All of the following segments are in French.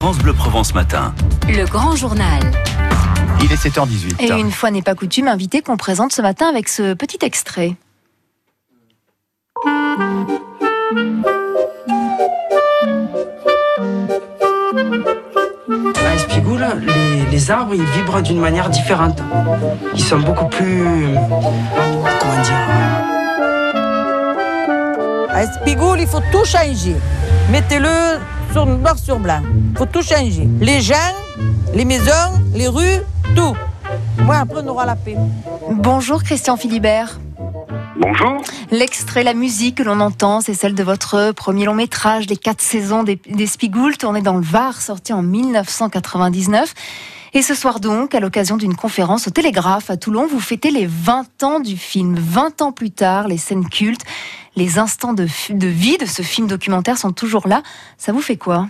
France Bleu Provence matin. Le grand journal. Il est 7h18. Et une fois n'est pas coutume, invité qu'on présente ce matin avec ce petit extrait. À Espigoule, les, les arbres, ils vibrent d'une manière différente. Ils sont beaucoup plus... Comment dire À Espigoule, il faut tout changer. Mettez-le sur noir sur blanc. Il faut tout changer. Les gens, les maisons, les rues, tout. Moi, après, on aura la paix. Bonjour Christian Philibert. Bonjour. L'extrait, la musique que l'on entend, c'est celle de votre premier long métrage, Les quatre saisons des, des Spigoules, tourné dans le Var, sorti en 1999. Et ce soir donc, à l'occasion d'une conférence au Télégraphe à Toulon, vous fêtez les 20 ans du film. 20 ans plus tard, les scènes cultes, les instants de, de vie de ce film documentaire sont toujours là. Ça vous fait quoi?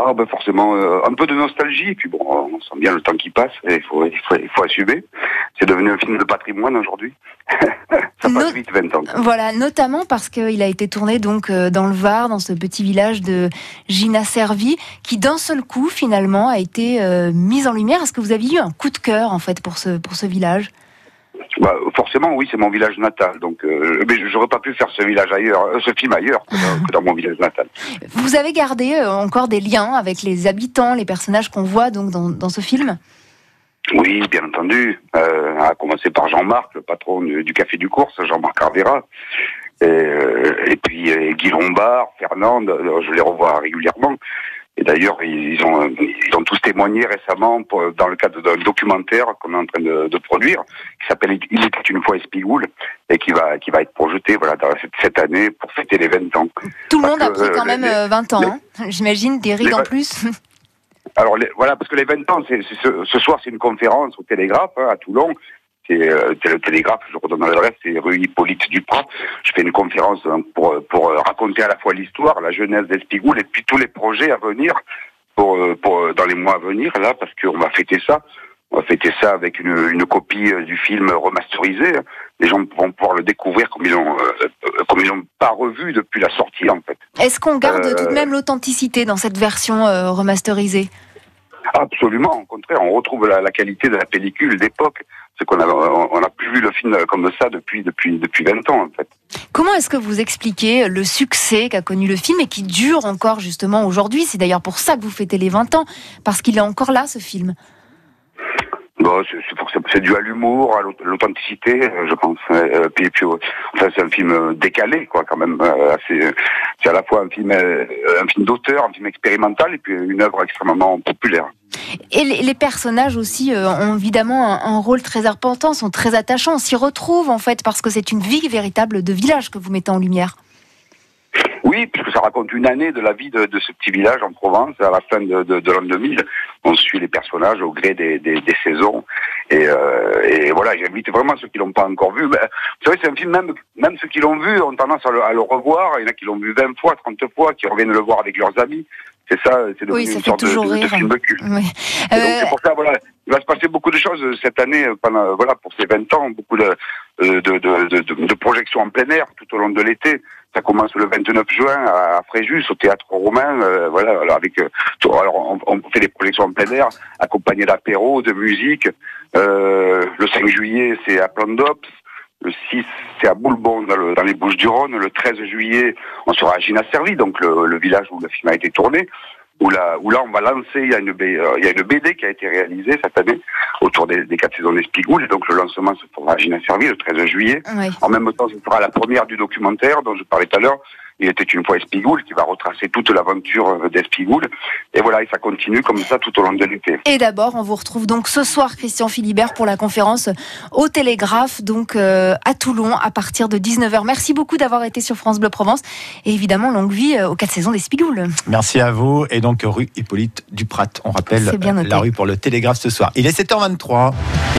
Ah ben forcément, euh, un peu de nostalgie, et puis bon, on sent bien le temps qui passe, et il faut, il faut, il faut assumer. C'est devenu un film de patrimoine aujourd'hui. Ça passe No- vite 20 ans. Voilà, notamment parce qu'il a été tourné donc euh, dans le Var, dans ce petit village de Gina Servi, qui d'un seul coup finalement a été euh, mis en lumière. Est-ce que vous aviez eu un coup de cœur en fait pour ce pour ce village? Bah, forcément, oui, c'est mon village natal, donc euh, mais j'aurais pas pu faire ce village ailleurs, euh, ce film ailleurs que dans, que dans mon village natal. Vous avez gardé euh, encore des liens avec les habitants, les personnages qu'on voit donc dans, dans ce film? Oui, bien entendu. Euh, à commencer par Jean-Marc, le patron du, du Café du Course, Jean-Marc Arvera. Et, euh, et puis Guy Lombard, Fernande, je les revois régulièrement. Et d'ailleurs, ils ont, ils ont tous témoigné récemment pour- dans le cadre d'un documentaire qu'on est en train de, de produire, qui s'appelle Il était une fois Espigoule, et qui va, qui va être projeté voilà, dans cette, cette année pour fêter les 20 ans. Tout le monde a pris quand euh, même les- euh, 20 ans, hein. j'imagine, des rides en plus. Alors les- voilà, parce que les 20 ans, ce soir, c'est une conférence au Télégraphe hein, à Toulon. C'est euh, c'est le Télégraphe, je redonne l'adresse, c'est rue Hippolyte Duprat. Je fais une conférence hein, pour, pour euh, raconter à la fois l'histoire, la jeunesse d'Espigoule et puis tous les projets à venir pour, euh, pour euh, dans les mois à venir là, parce qu'on va fêter ça. On va fêter ça avec une, une copie euh, du film remasterisé. Les gens vont pouvoir le découvrir comme ils l'ont euh, euh, comme ils l'ont pas revu depuis la sortie en fait. Est-ce qu'on garde Euh, tout de même l'authenticité dans cette version euh, remasterisée? Absolument, au contraire, on retrouve la, la qualité de la pellicule d'époque. C'est qu'on a, on n'a plus vu le film comme ça depuis, depuis, depuis 20 ans, en fait. Comment est-ce que vous expliquez le succès qu'a connu le film et qui dure encore justement aujourd'hui? C'est d'ailleurs pour ça que vous fêtez les 20 ans, parce qu'il est encore là ce film. Bon, c'est, dû à l'humour, à l'aut- l'authenticité, je pense. Puis, puis, euh, enfin, c'est un film décalé, quoi, quand même. euh, c'est à la fois un film, euh, un film d'auteur, un film expérimental, et puis une œuvre extrêmement populaire. Et les, personnages aussi euh, ont évidemment un, rôle très important, sont très attachants. On s'y retrouve en fait parce que c'est une vie véritable de village que vous mettez en lumière. Oui, puisque ça raconte une année de la vie de, ce petit village en Provence à la fin de, de, de l'an 2000. On suit les personnages au gré des, saisons. Et, euh, et voilà, j'invite vraiment ceux qui l'ont pas encore vu. Ben, vous savez, c'est un film, même, même ceux qui l'ont vu ont tendance à le revoir. Il y en a qui l'ont vu 20 fois, 30 fois, qui reviennent le voir avec leurs amis. C'est ça, c'est devenu Oui, ça une sorte de, toujours de- de film culte. Oui. Et donc, Euh, c'est pour ça, voilà, il va se passer beaucoup de choses cette année, euh, pendant, voilà, pour ces 20 ans, beaucoup de, euh, de, de, de, de- de projections en plein air tout au long de l'été. Ça commence le 29 juin à Fréjus, au théâtre romain, euh, voilà, alors avec, euh, alors on, on fait des projections en plein air, accompagnées d'apéros, de musique. Euh, le 5 juillet, c'est à Plandops. Le 6, c'est à Boulbon, dans, le- dans les Bouches-du-Rhône. Le 13 juillet, on sera à Gina-Servi, donc le, le village où le film a été tourné. Où là, où là, on va lancer, il y, a une, euh, il y a une BD qui a été réalisée cette année autour des, des quatre saisons d'Espigoule. Donc, le lancement se fera à Gina-Servi le 13 juillet. En même temps, ce sera la première du documentaire dont je parlais tout à l'heure. Il était une fois Espigoule, qui va retracer toute l'aventure euh, d'Espigoule. Et voilà, et ça continue comme ça tout au long de l'été. Et d'abord, on vous retrouve donc ce soir, Christian Philibert, pour la conférence au Télégraphe, donc euh, à Toulon, à partir de 19h. Merci beaucoup d'avoir été sur France Bleu Provence. Et évidemment, longue vie euh, aux quatre saisons des Spigoules. Merci à vous. Et donc, rue Hippolyte Duprat. On rappelle noté. la rue pour le télégraphe ce soir. Il est 7h23.